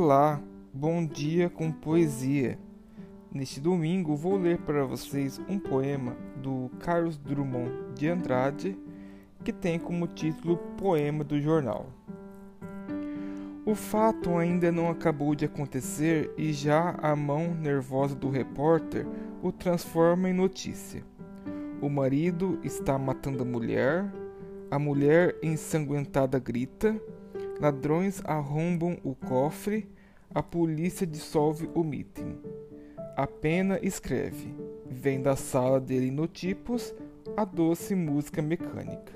Olá, bom dia com poesia. Neste domingo vou ler para vocês um poema do Carlos Drummond de Andrade que tem como título Poema do Jornal. O fato ainda não acabou de acontecer e já a mão nervosa do repórter o transforma em notícia. O marido está matando a mulher, a mulher ensanguentada grita, ladrões arrombam o cofre, a polícia dissolve o mitin. A pena escreve, vem da sala dele no tipos a doce música mecânica.